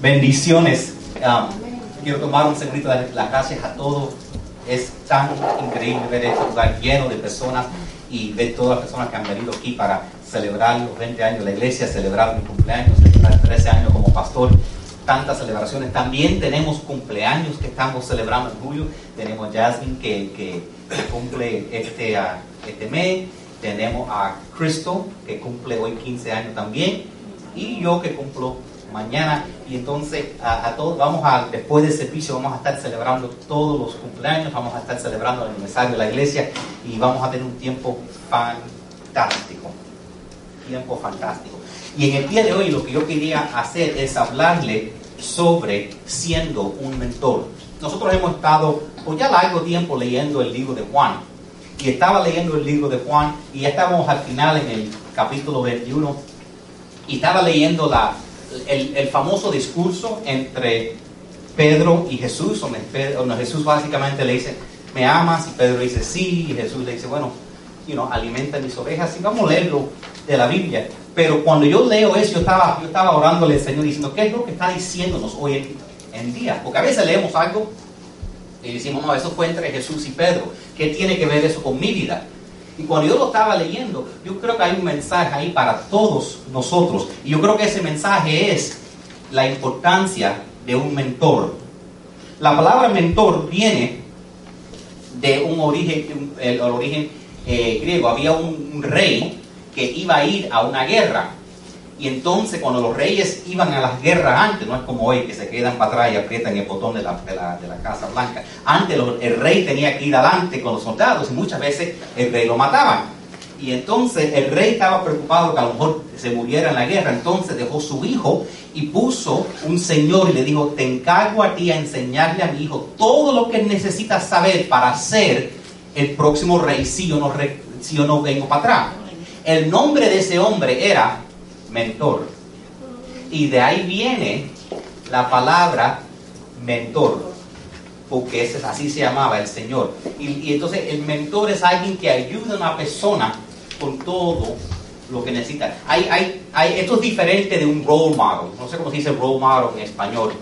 Bendiciones. Um, quiero tomar un segundito de las gracias a todos. Es tan increíble ver este lugar lleno de personas y ver todas las personas que han venido aquí para celebrar los 20 años de la iglesia, celebrar mi cumpleaños, celebrar 13 años como pastor. Tantas celebraciones. También tenemos cumpleaños que estamos celebrando en julio. Tenemos Jasmine que, que, cumple este, uh, este mes. Tenemos a Crystal que cumple hoy 15 años también. Y yo que cumplo mañana. Y entonces a, todos vamos a después del servicio vamos a estar celebrando todos los cumpleaños vamos a estar celebrando el aniversario de la iglesia y vamos a tener un tiempo fantástico tiempo fantástico. Y en el día de hoy lo que yo quería hacer es hablarle sobre siendo un mentor. Nosotros hemos estado por ya largo tiempo leyendo el libro de Juan. Y estaba leyendo el libro de Juan y ya estábamos al final en el capítulo 21 y estaba leyendo la, el, famoso discurso entre Pedro y Jesús, donde, Jesús básicamente le dice, ¿me amas? Y Pedro dice, sí, y Jesús le dice, bueno, you know, alimenta mis ovejas, y vamos a leerlo de la Biblia. Pero cuando yo leo eso, yo estaba, yo estaba orándole al Señor diciendo, ¿qué es lo que está diciéndonos hoy en día? Porque a veces leemos algo y decimos, no, eso fue entre Jesús y Pedro. ¿Qué tiene que ver eso con mi vida? Y cuando yo lo estaba leyendo, yo creo que hay un mensaje ahí para todos nosotros. Y yo creo que ese mensaje es la importancia de un mentor. La palabra mentor viene de un origen, el, origen eh, griego. Había un rey que iba a ir a una guerra y entonces cuando los reyes iban a las guerras antes, no es como hoy que se quedan para atrás y aprietan el botón de la, de la, Casa Blanca. Antes el rey tenía que ir adelante con los soldados y muchas veces el rey lo mataban. Y entonces el rey estaba preocupado que a lo mejor se muriera en la guerra. Entonces dejó su hijo y puso un señor y le dijo, te encargo a ti a enseñarle a mi hijo todo lo que necesitas saber para ser el próximo rey si yo no, si yo no vengo para atrás. El nombre de ese hombre era mentor. Y de ahí viene la palabra mentor, porque ese, así se llamaba el Señor. Y, entonces el mentor es alguien que ayuda a una persona con todo lo que necesita. Hay, hay, hay, esto es diferente de un role model. No sé cómo se dice role model en español.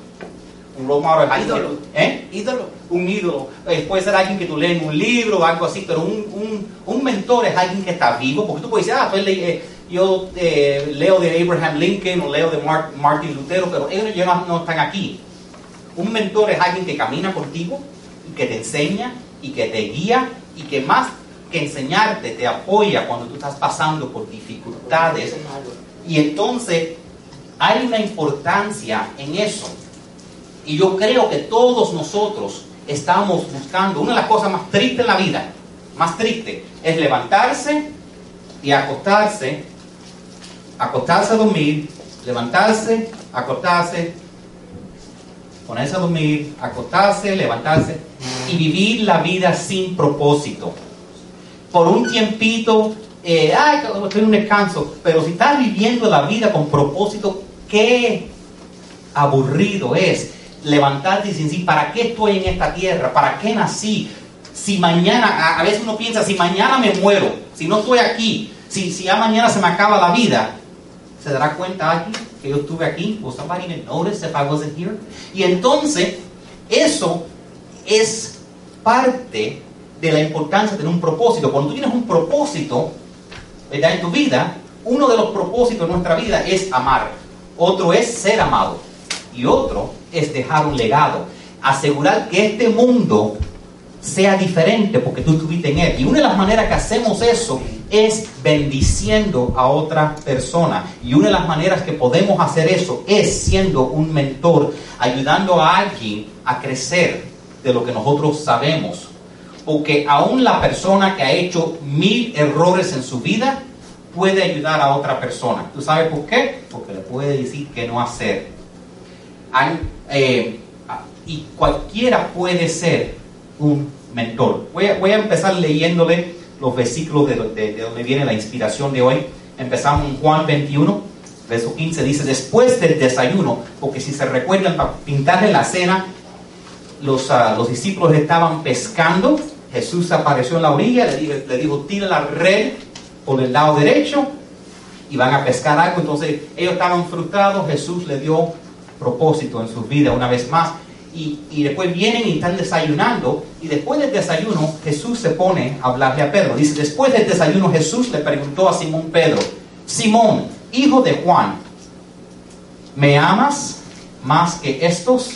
Un role model es ídolo. ¿eh? ídolo. Un ídolo. Eh, puede ser alguien que tú lees en un libro o algo así, pero un, un, un mentor es alguien que está vivo, porque tú puedes decir, ah, tú lees yo eh, leo de Abraham Lincoln o leo de Martin Lutero, pero ellos no, están aquí. Un mentor es alguien que camina contigo y que te enseña y que te guía y que más que enseñarte te apoya cuando tú estás pasando por dificultades. Y entonces hay una importancia en eso. Y yo creo que todos nosotros estamos buscando, una de las cosas más tristes en la vida, más triste, es levantarse y acostarse acostarse a dormir, levantarse, acostarse, ponerse a dormir, acostarse, levantarse y vivir la vida sin propósito. Por un tiempito, eh, ay, estoy en un descanso, pero si estás viviendo la vida con propósito, qué aburrido es levantarte y decir, ¿para qué estoy en esta tierra? ¿Para qué nací? Si mañana, a, veces uno piensa, si mañana me muero, si no estoy aquí, si, si ya mañana se me acaba la vida, ¿Se dará cuenta aquí que yo estuve aquí? ¿O somebody even notice if I wasn't here? Y entonces, eso es parte de la importancia de tener un propósito. Cuando tú tienes un propósito ¿verdad? en tu vida, uno de los propósitos de nuestra vida es amar. Otro es ser amado. Y otro es dejar un legado. Asegurar que este mundo sea diferente porque tú estuviste en él. Y una de las maneras que hacemos eso es bendiciendo a otra persona. Y una de las maneras que podemos hacer eso es siendo un mentor, ayudando a alguien a crecer de lo que nosotros sabemos. Porque aún la persona que ha hecho mil errores en su vida puede ayudar a otra persona. ¿Tú sabes por qué? Porque le puede decir que no hacer. Eh, y cualquiera puede ser un mentor. Voy a, voy a empezar leyéndole los versículos de, donde viene la inspiración de hoy. Empezamos en Juan 21, verso 15, dice, después del desayuno, porque si se recuerdan, para pintarle la cena, los, ah, los discípulos estaban pescando, Jesús apareció en la orilla, le le dijo, tira la red por el lado derecho y van a pescar algo. Entonces ellos estaban frustrados, Jesús le dio propósito en su vida una vez más. Y, después vienen y están desayunando. Y después del desayuno, Jesús se pone a hablarle a Pedro. Dice, después del desayuno, Jesús le preguntó a Simón Pedro, Simón, hijo de Juan, ¿me amas más que estos?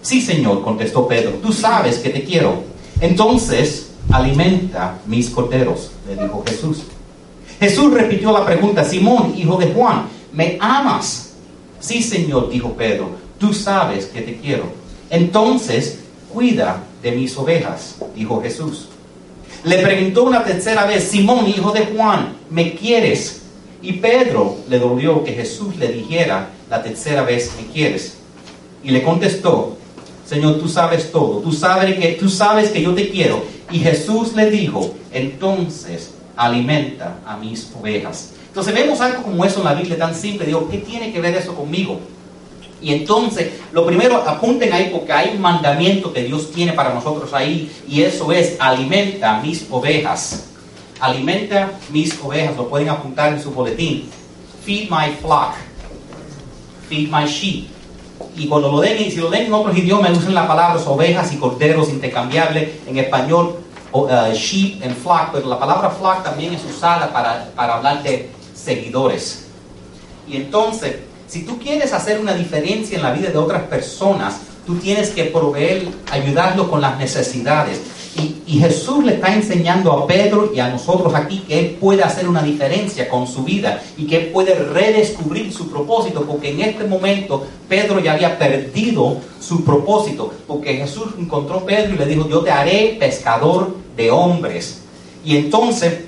Sí, Señor, contestó Pedro, tú sabes que te quiero. Entonces, alimenta mis corderos, le dijo Jesús. Jesús repitió la pregunta, Simón, hijo de Juan, ¿me amas? Sí, Señor, dijo Pedro, tú sabes que te quiero. Entonces, cuida de mis ovejas, dijo Jesús. Le preguntó una tercera vez, Simón, hijo de Juan, ¿me quieres? Y Pedro le dolió que Jesús le dijera la tercera vez, ¿me quieres? Y le contestó, Señor, tú sabes todo, tú sabes que, tú sabes que yo te quiero. Y Jesús le dijo, entonces alimenta a mis ovejas. Entonces vemos algo como eso en la Biblia tan simple. Digo, ¿qué tiene que ver eso conmigo? Y entonces, lo primero, apunten ahí porque hay un mandamiento que Dios tiene para nosotros ahí, y eso es, alimenta mis ovejas. Alimenta mis ovejas, lo pueden apuntar en su boletín. Feed my flock. Feed my sheep. Y cuando lo den, y si lo den en otros idiomas, usen las palabras ovejas y corderos intercambiables. En español, uh, sheep and flock, pero la palabra flock también es usada para, para hablar de seguidores. Y entonces, si tú quieres hacer una diferencia en la vida de otras personas, tú tienes que proveer, ayudarlo con las necesidades. Y, Jesús le está enseñando a Pedro y a nosotros aquí que Él puede hacer una diferencia con su vida y que Él puede redescubrir su propósito, porque en este momento Pedro ya había perdido su propósito, porque Jesús encontró a Pedro y le dijo, yo te haré pescador de hombres. Y entonces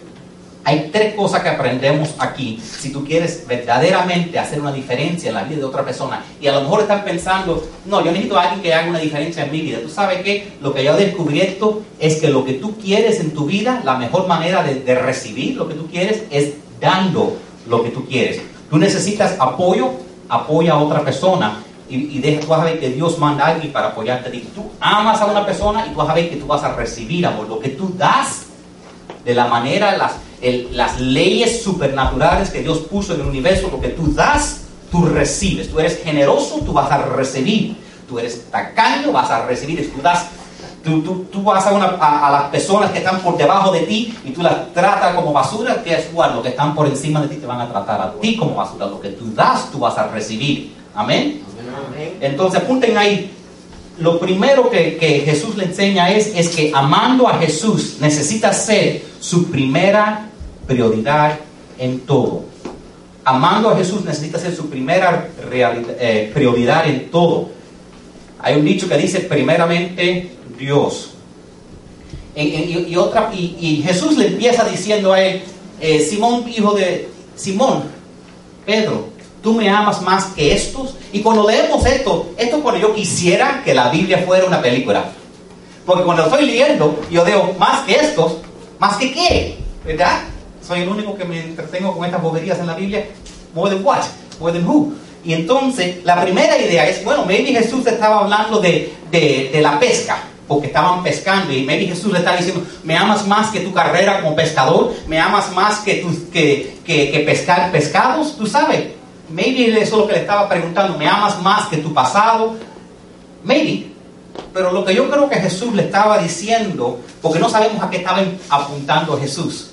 hay tres cosas que aprendemos aquí. Si tú quieres verdaderamente hacer una diferencia en la vida de otra persona, y a lo mejor están pensando, no, yo necesito a alguien que haga una diferencia en mi vida. Tú sabes que lo que yo he descubierto es que lo que tú quieres en tu vida, la mejor manera de, de recibir lo que tú quieres es dando lo que tú quieres. Tú necesitas apoyo, apoya a otra persona. Y, y deja, tú vas a ver que Dios manda a alguien para apoyarte. Tú amas a una persona y tú vas a ver que tú vas a recibir amor. Lo que tú das, de la manera, las, el, las leyes supernaturales que Dios puso en el universo, lo que tú das, tú recibes. Tú eres generoso, tú vas a recibir. Tú eres tacaño, vas a recibir. Tú das, tú, tú, tú vas a, una, a, a, las personas que están por debajo de ti y tú las tratas como basura, que es igual, los que están por encima de ti te van a tratar a ti como basura. Lo que tú das, tú vas a recibir. Amén. Amén. Entonces apunten ahí. Lo primero que, que Jesús le enseña es, es que amando a Jesús necesita ser su primera prioridad en todo. Amando a Jesús necesita ser su primera eh, prioridad en todo. Hay un dicho que dice primeramente Dios. Y, Jesús le empieza diciendo a él, eh, Simón, hijo de Simón, Pedro, tú me amas más que estos. Y cuando leemos esto, esto es cuando yo quisiera que la Biblia fuera una película. Porque cuando estoy leyendo, yo digo, más que estos, más que qué, ¿verdad? Soy el único que me entretengo con estas boberías en la Biblia. More than what? More than who? Y entonces, la primera idea es, bueno, maybe Jesús estaba hablando de, de, la pesca, porque estaban pescando, y maybe Jesús le está diciendo, me amas más que tu carrera como pescador, me amas más que, tu, que, que, que pescar pescados, tú sabes. Maybe eso es lo que le estaba preguntando, me amas más que tu pasado, maybe. Pero lo que yo creo que Jesús le estaba diciendo, porque no sabemos a qué estaba apuntando Jesús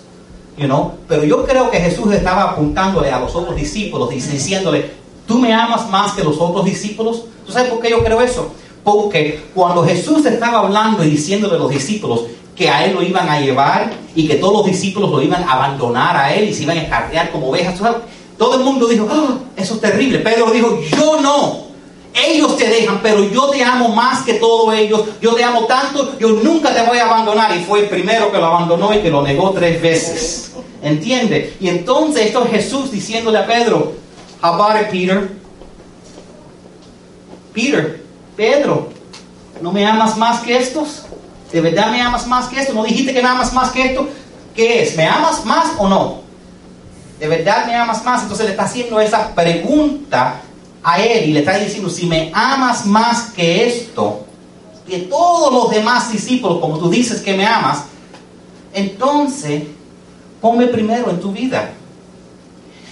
Pero yo creo que Jesús estaba apuntándole a los otros discípulos, diciéndole, tú me amas más que los otros discípulos. ¿Tú sabes por qué yo creo eso? Porque cuando Jesús estaba hablando y diciéndole a los discípulos que a él lo iban a llevar y que todos los discípulos lo iban a abandonar a él y se iban a escartear como ovejas, todo el mundo dijo, oh, eso es terrible. Pedro dijo, yo no. Ellos te dejan, pero yo te amo más que todos ellos. Yo te amo tanto, yo nunca te voy a abandonar. Y fue el primero que lo abandonó y que lo negó tres veces. ¿Entiende? Y entonces esto es Jesús diciéndole a Pedro, How about it, Peter? Peter, Pedro, ¿no me amas más que estos? ¿De verdad me amas más que esto? ¿No dijiste que me amas más que esto? ¿Qué es? ¿Me amas más o no? ¿De verdad me amas más? Entonces le está haciendo esa pregunta a él y le está diciendo, si me amas más que esto, que todos los demás discípulos, como tú dices que me amas, entonces ponme primero en tu vida.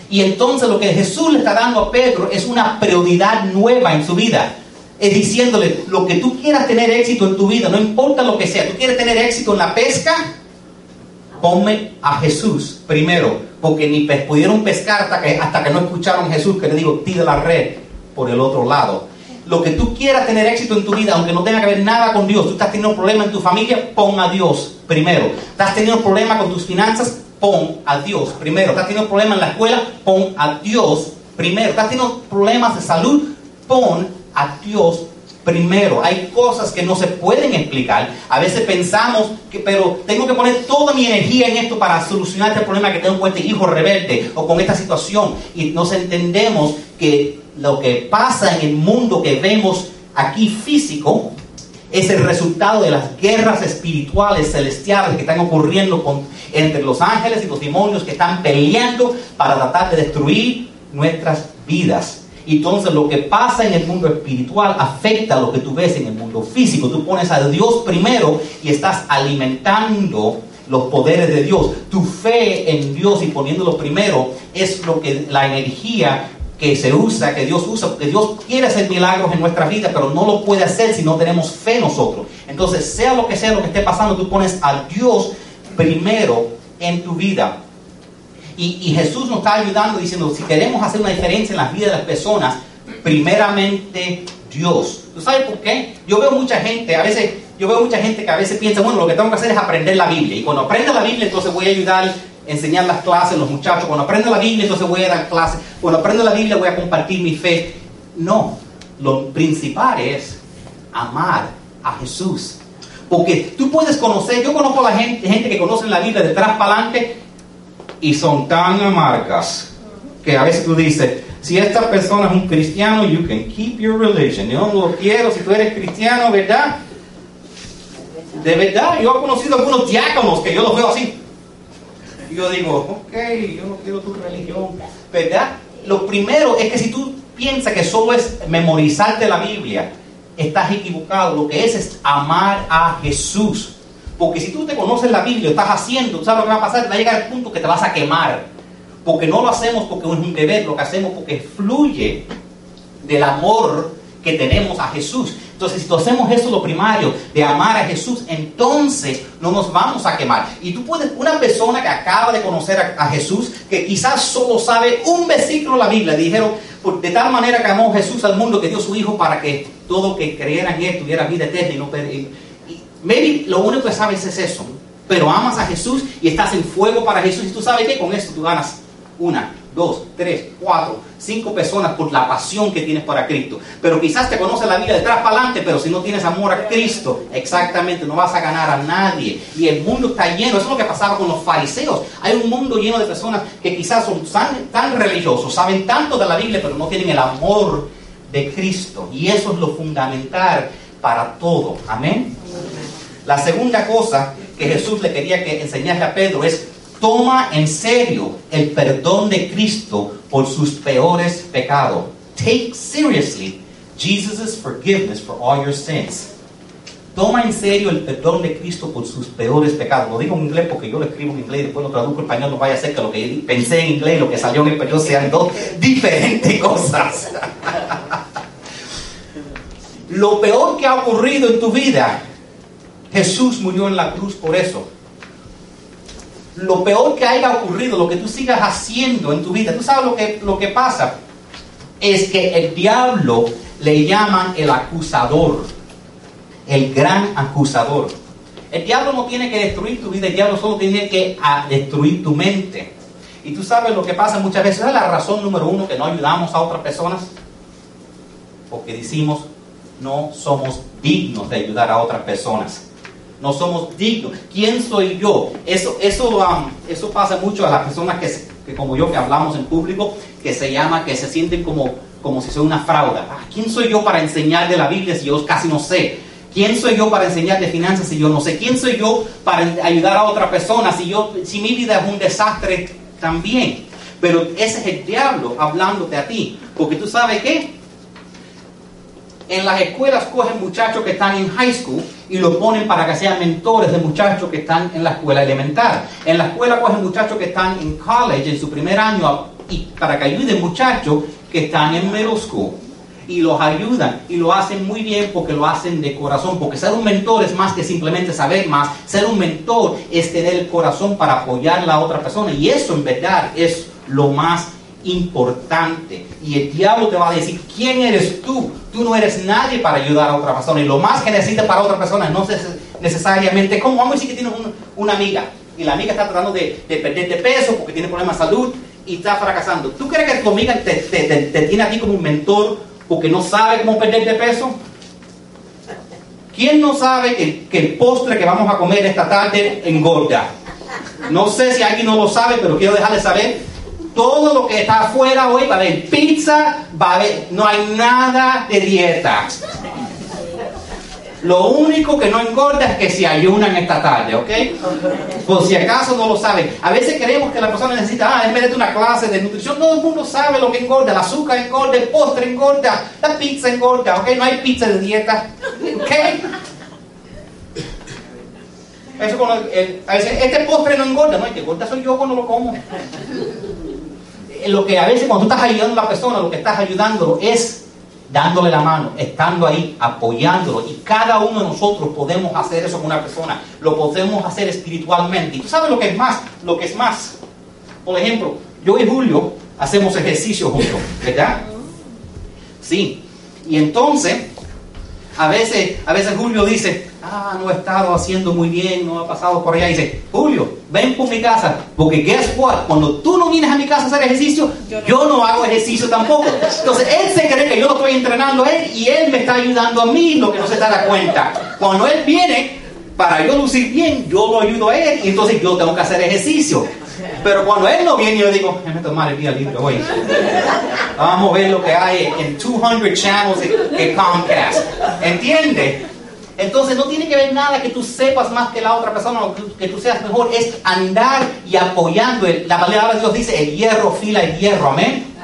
Y entonces lo que Jesús le está dando a Pedro es una prioridad nueva en su vida. Es diciéndole, lo que tú quieras tener éxito en tu vida, no importa lo que sea, tú quieres tener éxito en la pesca, ponme a Jesús primero, porque ni pudieron pescar hasta que, hasta que no escucharon a Jesús que le digo, tira la red por el otro lado. Lo que tú quieras tener éxito en tu vida, aunque no tenga que ver nada con Dios, tú estás teniendo un problema en tu familia, pon a Dios primero. Estás teniendo un problema con tus finanzas, pon a Dios primero. Estás teniendo un problema en la escuela, pon a Dios primero. Estás teniendo problemas de salud, pon a Dios primero. Hay cosas que no se pueden explicar. A veces pensamos que, pero tengo que poner toda mi energía en esto para solucionar este problema que tengo con este hijo rebelde o con esta situación. Y nos entendemos que lo que pasa en el mundo que vemos aquí físico es el resultado de las guerras espirituales celestiales que están ocurriendo entre los ángeles y los demonios que están peleando para tratar de destruir nuestras vidas. Y entonces lo que pasa en el mundo espiritual afecta lo que tú ves en el mundo físico. Tú pones a Dios primero y estás alimentando los poderes de Dios. Tu fe en Dios y poniéndolo primero es lo que la energía que se usa, que Dios usa, porque Dios quiere hacer milagros en nuestra vida, pero no lo puede hacer si no tenemos fe nosotros. Entonces, sea lo que sea lo que esté pasando, tú pones a Dios primero en tu vida. Y, Jesús nos está ayudando diciendo, si queremos hacer una diferencia en la vida de las personas, primeramente Dios. ¿Tú sabes por qué? Yo veo mucha gente, a veces, yo veo mucha gente que a veces piensa, bueno, lo que tengo que hacer es aprender la Biblia. Y cuando aprenda la Biblia, entonces voy a ayudar enseñar las clases, los muchachos, cuando aprendo la Biblia, entonces voy a dar clases, cuando aprendo la Biblia voy a compartir mi fe. No, lo principal es amar a Jesús. Porque tú puedes conocer, yo conozco a la gente, gente que conoce la Biblia de atrás para adelante y son tan amargas que a veces tú dices, si esta persona es un cristiano, you can keep your religion. Yo no lo quiero si tú eres cristiano, ¿verdad? De verdad, yo he conocido algunos diáconos que yo los veo así yo digo, ok, yo no quiero tu religión, ¿verdad? Lo primero es que si tú piensas que solo es memorizarte la Biblia, estás equivocado. Lo que es es amar a Jesús. Porque si tú te conoces la Biblia, estás haciendo, ¿sabes lo que va a pasar? Va a llegar el punto que te vas a quemar. Porque no lo hacemos porque es un deber, lo que hacemos porque fluye del amor que tenemos a Jesús. Entonces, si hacemos eso lo primario, de amar a Jesús, entonces no nos vamos a quemar. Y tú puedes, una persona que acaba de conocer a, Jesús, que quizás solo sabe un versículo de la Biblia, dijeron, de tal manera que amó Jesús al mundo que dio su Hijo para que todo que creyera en Él tuviera vida eterna y no y, maybe lo único que sabes es eso. Pero amas a Jesús y estás en fuego para Jesús y tú sabes que con esto tú ganas una, dos, tres, cuatro, cinco personas por la pasión que tienes para Cristo. Pero quizás te conoce la vida de atrás para adelante, pero si no tienes amor a Cristo, exactamente, no vas a ganar a nadie. Y el mundo está lleno, eso es lo que pasaba con los fariseos. Hay un mundo lleno de personas que quizás son tan, tan religiosos, saben tanto de la Biblia, pero no tienen el amor de Cristo. Y eso es lo fundamental para todo. Amén. La segunda cosa que Jesús le quería que enseñarle a Pedro es toma en serio el perdón de Cristo por sus peores pecados. Take seriously Jesus' forgiveness for all your sins. Toma en serio el perdón de Cristo por sus peores pecados. Lo digo en inglés porque yo lo escribo en inglés y después lo traduzco en español. No vaya a ser que lo que pensé en inglés y lo que salió en español sean dos diferentes cosas. lo peor que ha ocurrido en tu vida, Jesús murió en la cruz por eso lo peor que haya ocurrido, lo que tú sigas haciendo en tu vida, tú sabes lo que, lo que pasa, es que el diablo le llaman el acusador, el gran acusador. El diablo no tiene que destruir tu vida, el diablo solo tiene que ah, destruir tu mente. Y tú sabes lo que pasa muchas veces, es la razón número uno que no ayudamos a otras personas, porque decimos no somos dignos de ayudar a otras personas no somos dignos. ¿Quién soy yo? Eso, eso, um, eso pasa mucho a las personas que, como yo, que hablamos en público, que se llama, que se sienten como, como si soy una frauda. Ah, ¿Quién soy yo para enseñar de la Biblia si yo casi no sé? ¿Quién soy yo para enseñar de finanzas si yo no sé? ¿Quién soy yo para ayudar a otra persona si, yo, si mi vida es un desastre también? Pero ese es el diablo hablándote a ti. Porque tú sabes qué? En las escuelas cogen muchachos que están en high school y lo ponen para que sean mentores de muchachos que están en la escuela elemental. En la escuela cogen muchachos que están en college, en su primer año, y para que ayuden muchachos que están en middle school y los ayudan y lo hacen muy bien porque lo hacen de corazón, porque ser un mentor es más que simplemente saber más, ser un mentor es tener el corazón para apoyar a la otra persona y eso en verdad es lo más importante. Y el diablo te va a decir, ¿quién eres tú? Tú no eres nadie para ayudar a otra persona. Y lo más que necesitas para otra persona no es necesariamente, como vamos a decir que tienes una amiga y la amiga está tratando de, perder de peso porque tiene problemas de salud y está fracasando. ¿Tú crees que tu amiga te, te tiene a ti como un mentor porque no sabe cómo perder de peso? ¿Quién no sabe que, que, el postre que vamos a comer esta tarde engorda? No sé si alguien no lo sabe, pero quiero dejarle saber todo lo que está afuera hoy va a haber pizza, va a haber, no hay nada de dieta. Lo único que no engorda es que se ayunan esta tarde, ¿ok? Por si acaso no lo saben. A veces creemos que la persona necesita, ah, en vez una clase de nutrición, todo el mundo sabe lo que engorda. El azúcar engorda, el postre engorda, la pizza engorda, ¿ok? No hay pizza de dieta, ¿ok? Eso con a veces, este postre no engorda, no, el que engorda soy yo cuando lo como lo que a veces cuando tú estás ayudando a la persona, lo que estás ayudando es dándole la mano, estando ahí, apoyándolo. Y cada uno de nosotros podemos hacer eso con una persona. Lo podemos hacer espiritualmente. Y tú sabes lo que es más, lo que es más. Por ejemplo, yo y Julio hacemos ejercicio juntos, ¿verdad? Sí. Y entonces, a veces, a veces Julio dice, ah, no he estado haciendo muy bien, no ha pasado por allá. Y dice, Julio, ven por mi casa, porque guess what, cuando tú no vienes a mi casa a hacer ejercicio, yo no, hago ejercicio tampoco. Entonces él se cree que yo lo estoy entrenando a él y él me está ayudando a mí, lo que no se da cuenta. Cuando él viene, para yo lucir bien, yo lo ayudo a él y entonces yo tengo que hacer ejercicio. Pero cuando él no viene, yo digo, déjame tomar el día libre hoy. Vamos a ver lo que hay en 200 channels de Comcast. ¿Entiende? Entonces no tiene que ver nada que tú sepas más que la otra persona o que tú seas mejor, es andar y apoyando. La palabra de Dios dice, el hierro fila el hierro, amén.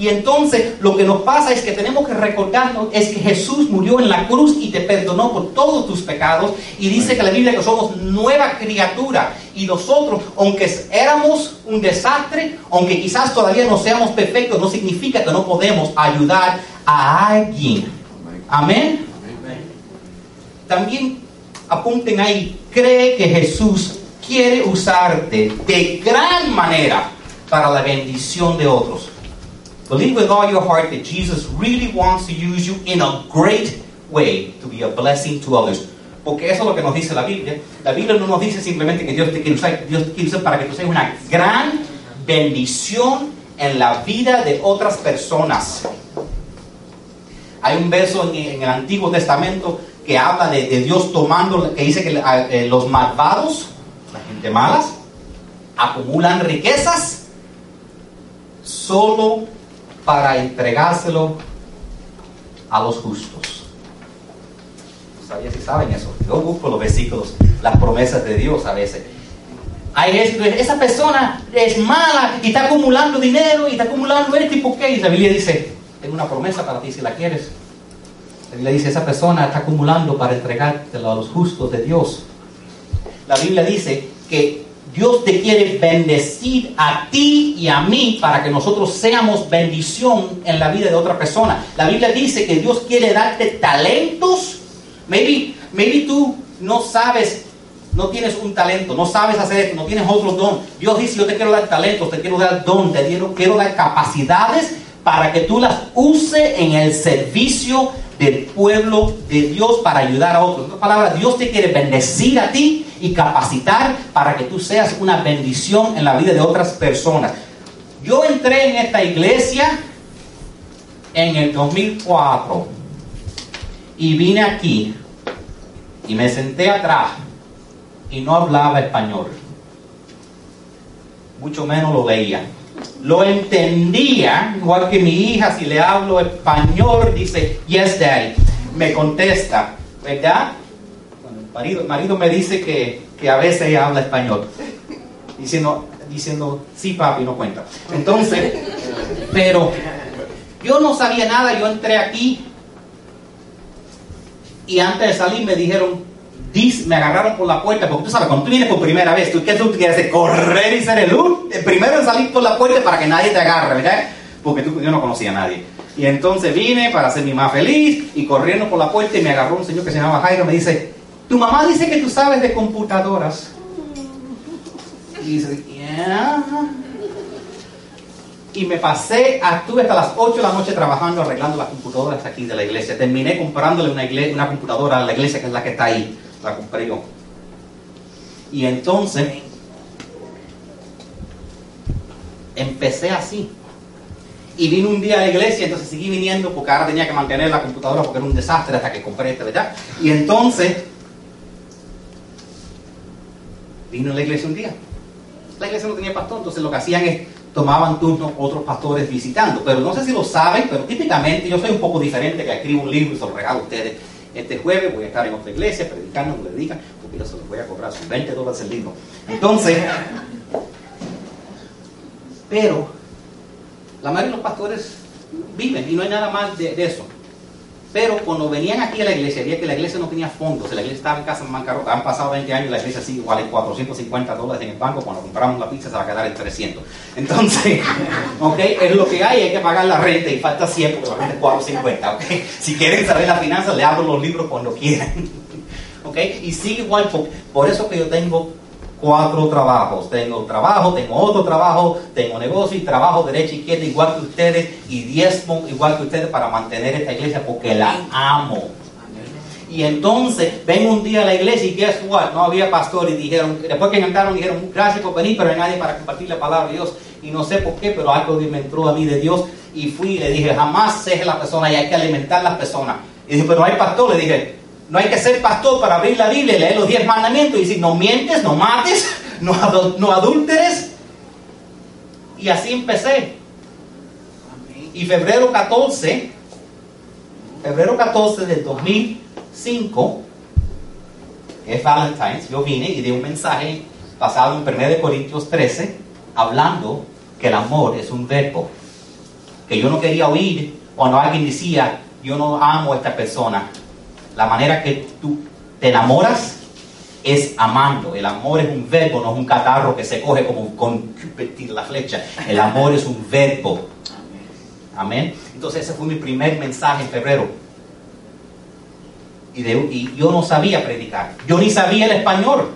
Y entonces lo que nos pasa es que tenemos que recordarnos es que Jesús murió en la cruz y te perdonó por todos tus pecados. Y dice que la Biblia que somos nueva criatura. Y nosotros, aunque éramos un desastre, aunque quizás todavía no seamos perfectos, no significa que no podemos ayudar a alguien. Amén. También apunten ahí, cree que Jesús quiere usarte de gran manera para la bendición de otros. Believe with all your heart that Jesus really wants to use you in a great way to be a blessing to others. Porque eso es lo que nos dice la Biblia. La Biblia no nos dice simplemente que Dios te quiere usar, Dios te quiere usar para que tú seas una gran bendición en la vida de otras personas. Hay un verso en, el Antiguo Testamento que habla de, Dios tomando, que dice que eh, los malvados, la gente malas, acumulan riquezas solo para entregárselo a los justos. ¿Sabías si saben eso? Yo busco los versículos, las promesas de Dios a veces. Hay esa persona es mala y está acumulando dinero y está acumulando esto y por qué. Y la Biblia dice, tengo una promesa para ti si la quieres. La Biblia dice, esa persona está acumulando para entregártelo a los justos de Dios. La Biblia dice que Dios te quiere bendecir a ti y a mí para que nosotros seamos bendición en la vida de otra persona. La Biblia dice que Dios quiere darte talentos. Maybe, maybe tú no sabes, no tienes un talento, no sabes hacer esto, no tienes otro don. Dios dice, yo te quiero dar talentos, te quiero dar don, te quiero, quiero dar capacidades para que tú las uses en el servicio del pueblo de Dios para ayudar a otros. En otras palabras, Dios te quiere bendecir a ti y capacitar para que tú seas una bendición en la vida de otras personas. Yo entré en esta iglesia en el 2004 y vine aquí y me senté atrás y no hablaba español. Mucho menos lo leía lo entendía, igual que mi hija, si le hablo español, dice, yes, daddy, me contesta, ¿verdad? el marido, me dice que, a veces habla español, diciendo, diciendo, sí, papi, no cuenta. Entonces, pero yo no sabía nada, yo entré aquí y antes de salir me dijeron, Dice, me agarraron por la puerta, porque tú sabes, cuando tú vienes por primera vez, ¿tú qué tú quieres hacer? Correr y ser el, el primero en salir por la puerta para que nadie te agarre, ¿verdad? Porque tú, yo no conocía a nadie. Y entonces vine para mi más feliz y corriendo por la puerta y me agarró un señor que se llamaba Jairo, me dice, tu mamá dice que tú sabes de computadoras. Y dice, yeah. Y me pasé, estuve hasta las 8 de la noche trabajando, arreglando las computadoras aquí de la iglesia. Terminé comprándole una, iglesia, una computadora a la iglesia que es la que está ahí la compré yo. Y entonces empecé así. Y vine un día a la iglesia, entonces seguí viniendo porque ahora tenía que mantener la computadora porque era un desastre hasta que compré esta, ¿verdad? Y entonces vino a la iglesia un día. La iglesia no tenía pastor, entonces lo que hacían es tomaban turnos otros pastores visitando. Pero no sé si lo saben, pero típicamente yo soy un poco diferente que escribo un libro y se lo regalo a ustedes. Este jueves voy a estar en otra iglesia predicando, me dedican, porque yo se los voy a cobrar, son 20 dólares el libro. Entonces, pero la mayoría de los pastores viven y no hay nada más de, eso. Pero cuando venían aquí a la iglesia, veía que la iglesia no tenía fondos, la iglesia estaba en casa en bancarrota, han pasado 20 años y la iglesia sigue igual en 450 dólares en el banco, cuando compramos la pizza se va a quedar en 300. Entonces, ok, es lo que hay, hay que pagar la renta y falta 100 porque es 450, ok. Si quieren saber las finanzas, le abro los libros cuando quieran. ok, y sigue igual, por eso que yo tengo cuatro trabajos. Tengo trabajo, tengo otro trabajo, tengo negocio y trabajo derecha y izquierda igual que ustedes y diezmo igual que ustedes para mantener esta iglesia porque la amo. Y entonces ven un día a la iglesia y guess what? No había pastor y dijeron, después que cantaron dijeron, gracias por venir, pero hay nadie para compartir la palabra de Dios. Y no sé por qué, pero algo me entró a mí de Dios y fui y le dije, jamás ceje la persona y hay que alimentar a las personas. Y dije, pero hay pastor, le dije, no hay que ser pastor para abrir la Biblia y leer los diez mandamientos y decir, no mientes, no mates, no, no adúlteres. Y así empecé. Y febrero 14, febrero 14 del 2005, que es Valentine's, yo vine y di un mensaje basado en 1 Corintios 13, hablando que el amor es un verbo. Que yo no quería oír cuando alguien decía, yo no amo a esta persona, la manera que tú te enamoras es amando. El amor es un verbo, no es un catarro que se coge como con la flecha. El amor es un verbo. Amén. Entonces ese fue mi primer mensaje en febrero. Y, y yo no sabía predicar. Yo ni sabía el español.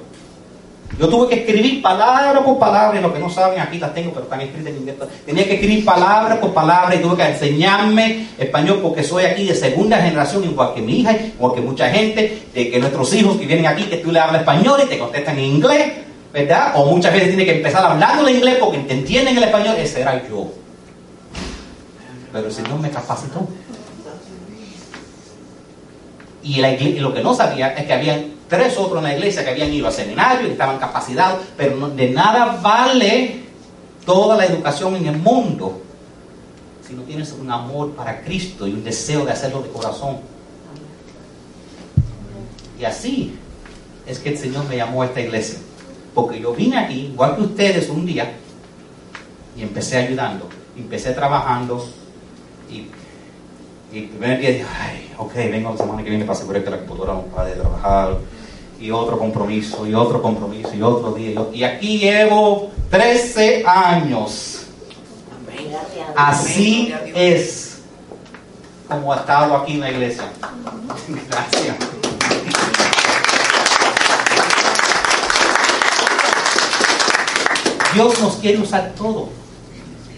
Yo tuve que escribir palabra por palabra, y lo que no saben aquí las tengo, pero están escritas en inglés. Tenía que escribir palabra por palabra y tuve que enseñarme español porque soy aquí de segunda generación, igual que mi hija, igual que mucha gente, de que nuestros hijos que vienen aquí, que tú le hablas español y te contestan en inglés, ¿verdad? O muchas veces tiene que empezar hablando en inglés porque te entienden el español, ese era yo. Pero el Señor me capacitó. Y, y lo que no sabía es que habían tres otros en la iglesia que habían ido al seminario y estaban capacitados, pero de nada vale toda la educación en el mundo si no tienes un amor para Cristo y un deseo de hacerlo de corazón. Y así es que el Señor me llamó a esta iglesia. Porque yo vine aquí, igual que ustedes, un día y empecé ayudando, empecé trabajando y, el primer día ay, ok, vengo la semana que viene para asegurar que la computadora para de trabajar y otro compromiso, y otro compromiso, y otro día. Y aquí llevo 13 años. Así es como ha estado aquí en la iglesia. Gracias. Dios nos quiere usar todo.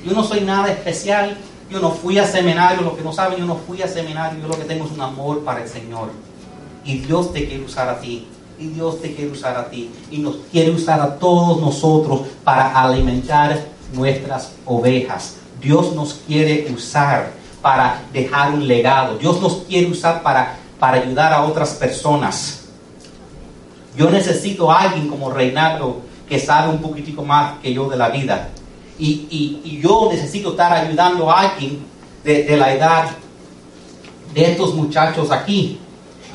Yo no soy nada especial. Yo no fui a seminario. Los que no saben, yo no fui a seminario. Yo lo que tengo es un amor para el Señor. Y Dios te quiere usar a ti y Dios te quiere usar a ti y nos quiere usar a todos nosotros para alimentar nuestras ovejas. Dios nos quiere usar para dejar un legado. Dios nos quiere usar para, para ayudar a otras personas. Yo necesito a alguien como Reinaldo que sabe un poquitico más que yo de la vida. Y, yo necesito estar ayudando a alguien de, de la edad de estos muchachos aquí.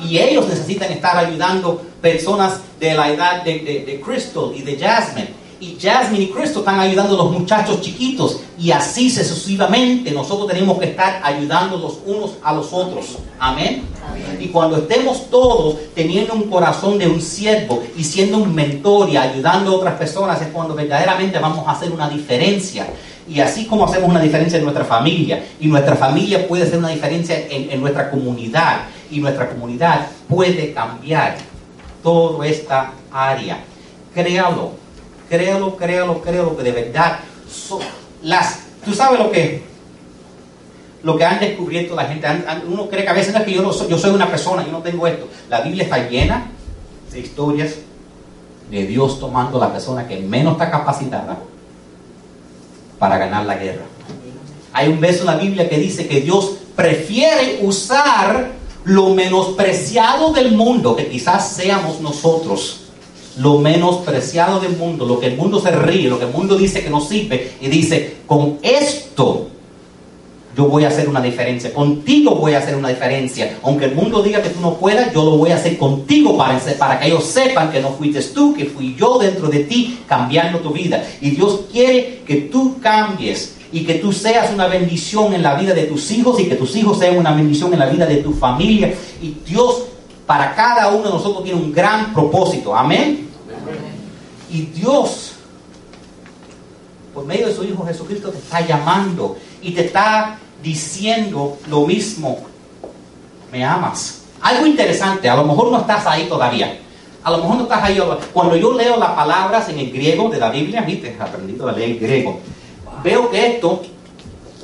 Y ellos necesitan estar ayudando personas de la edad de, de, Crystal y de Jasmine. Y Jasmine y Crystal están ayudando a los muchachos chiquitos. Y así sucesivamente nosotros tenemos que estar ayudando los unos a los otros. Amén. Y cuando estemos todos teniendo un corazón de un siervo y siendo un mentor y ayudando a otras personas, es cuando verdaderamente vamos a hacer una diferencia. Y así como hacemos una diferencia en nuestra familia, y nuestra familia puede hacer una diferencia en, nuestra comunidad, y nuestra comunidad puede cambiar toda esta área. Créalo, créalo, créalo, créalo, que de verdad las, tú sabes lo que lo que han descubierto la gente. uno cree que a veces no es que yo, soy, una persona, yo no tengo esto. La Biblia está llena de historias de Dios tomando la persona que menos está capacitada para ganar la guerra. Hay un verso en la Biblia que dice que Dios prefiere usar lo menospreciado del mundo, que quizás seamos nosotros, lo menospreciado del mundo, lo que el mundo se ríe, lo que el mundo dice que no sirve, y dice, con esto yo voy a hacer una diferencia, contigo voy a hacer una diferencia. Aunque el mundo diga que tú no puedas, yo lo voy a hacer contigo para, que ellos sepan que no fuiste tú, que fui yo dentro de ti cambiando tu vida. Y Dios quiere que tú cambies y que tú seas una bendición en la vida de tus hijos y que tus hijos sean una bendición en la vida de tu familia. Y Dios para cada uno de nosotros tiene un gran propósito. Amén. Y Dios, por medio de su Hijo Jesucristo, te está llamando y te está diciendo lo mismo. Me amas. Algo interesante, a lo mejor no estás ahí todavía. A lo mejor no estás ahí. Cuando yo leo las palabras en el griego de la Biblia, viste, aprendido a leer griego, veo que esto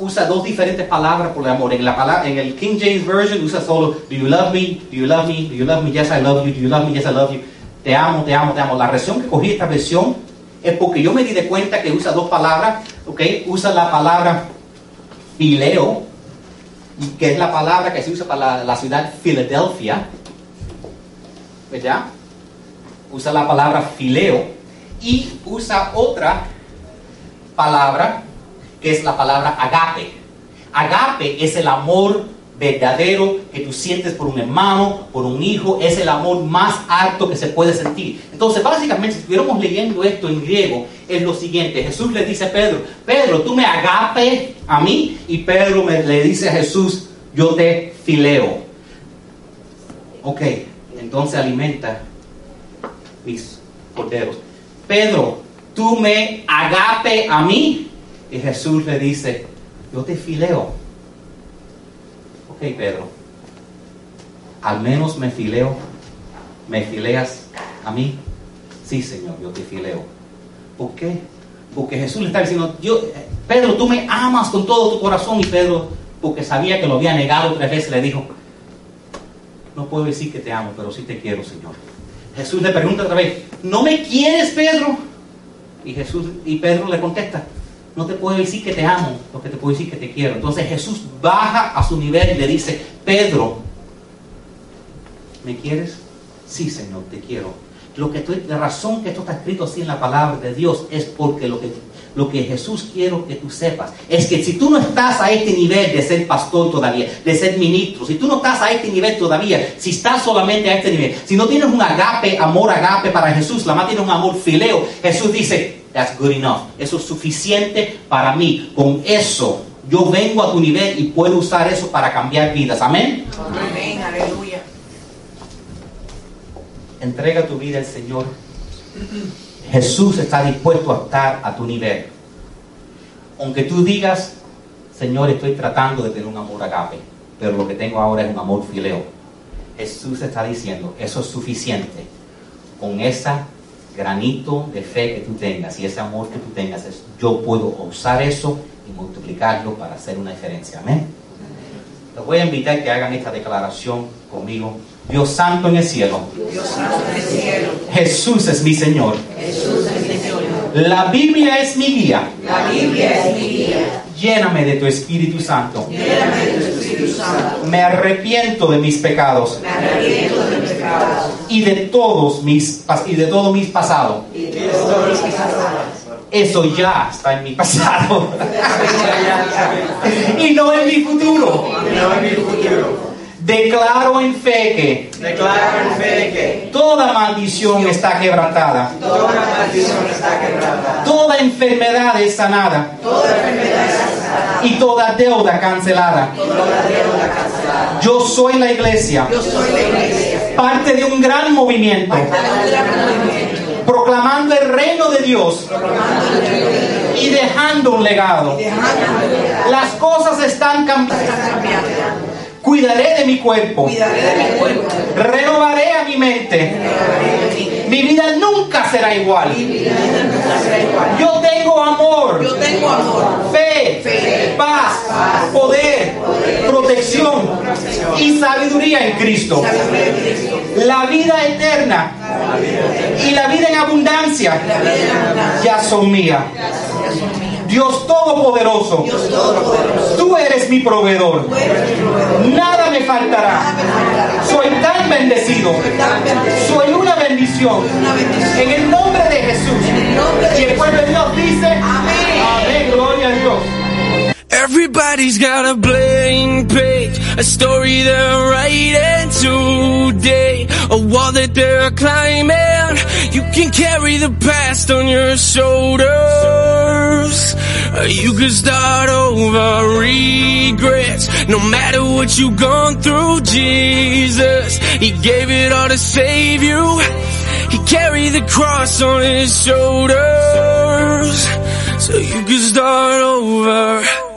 usa dos diferentes palabras por el amor. En, la palabra, en el King James Version usa solo, do you love me, do you love me, do you love me, yes I love you, do you love me, yes I love you. Te amo, te amo, te amo. La versión que cogí esta versión es porque yo me di de cuenta que usa dos palabras, ¿ok? Usa la palabra fileo, que es la palabra que se usa para la, ciudad Filadelfia, ¿verdad? Usa la palabra fileo y usa otra palabra que es la palabra agape. Agape es el amor verdadero que tú sientes por un hermano, por un hijo, es el amor más alto que se puede sentir. Entonces, básicamente, si estuviéramos leyendo esto en griego, es lo siguiente. Jesús le dice a Pedro, Pedro, tú me agape a mí, y Pedro me, le dice a Jesús, yo te fileo. Ok, entonces alimenta mis corderos. Pedro, tú me agape a mí, y Jesús le dice, yo te fileo ok Pedro, al menos me fileo, me fileas a mí. Sí, Señor, yo te fileo. ¿Por qué? Porque Jesús le está diciendo, yo, Pedro, tú me amas con todo tu corazón. Y Pedro, porque sabía que lo había negado tres veces, le dijo, no puedo decir que te amo, pero sí te quiero, Señor. Jesús le pregunta otra vez, ¿no me quieres, Pedro? Y Jesús y Pedro le contesta, no te puedo decir que te amo, lo que te puedo decir que te quiero. Entonces Jesús baja a su nivel y le dice, Pedro, ¿me quieres? Sí, Señor, te quiero. Lo que la razón que esto está escrito así en la palabra de Dios es porque lo que, lo que Jesús quiere que tú sepas es que si tú no estás a este nivel de ser pastor todavía, de ser ministro, si tú no estás a este nivel todavía, si estás solamente a este nivel, si no tienes un agape, amor agape para Jesús, la más tienes un amor fileo, Jesús dice, That's good enough. Eso es suficiente para mí. Con eso yo vengo a tu nivel y puedo usar eso para cambiar vidas. Amén. Amén. Aleluya. Entrega tu vida al Señor. Jesús está dispuesto a estar a tu nivel. Aunque tú digas, Señor, estoy tratando de tener un amor agape, pero lo que tengo ahora es un amor fileo. Jesús está diciendo, eso es suficiente. Con esa granito de fe que tú tengas y ese amor que tú tengas, es, yo puedo usar eso y multiplicarlo para hacer una diferencia. Amén. Los voy a invitar que hagan esta declaración conmigo. Dios santo en el cielo. Dios santo en el cielo. Jesús es mi Señor. Jesús es mi Señor. La Biblia es mi guía. La Biblia es mi guía. Lléname de tu Espíritu Santo. Lléname de tu Espíritu Santo. Me arrepiento de mis pecados. Me arrepiento de mis pecados. Y de todos mis y de todo mis pasados. Eso ya está en mi pasado. y no en mi futuro. Y no en mi futuro. Declaro en fe que, Declaro en fe que toda maldición está quebrantada. Toda maldición está quebrantada. Toda enfermedad es sanada. Toda enfermedad es sanada. Y toda deuda cancelada. Toda deuda cancelada Yo soy la iglesia, Yo soy la iglesia. Parte de un gran movimiento, proclamando el reino de Dios y dejando un legado. Las cosas están cambiando. Cuidaré de mi cuerpo, Cuidaré de mi cuerpo. renovaré a mi mente. Mi vida nunca será igual. Yo tengo amor, Yo tengo amor. fe, Fe, paz, poder, protección y sabiduría en Cristo. La vida eterna y La vida en abundancia. ya son mías. Dios Todopoderoso, Dios Todopoderoso. tú eres mi proveedor. Tú eres mi proveedor. Nada me faltará. Nada me faltará. Soy tan bendecido. Tan bendecido. Soy una bendición. Una bendición. En el nombre de Jesús. En el nombre de Y el pueblo de Dios dice, Amén. Amén, gloria a Dios. Everybody's got a blank page, a story they're writing today, a wall that they're climbing. You can carry the past on your shoulders. You can start over regrets, no matter what you've gone through. Jesus, He gave it all to save you. He carried the cross on His shoulders, so you can start over.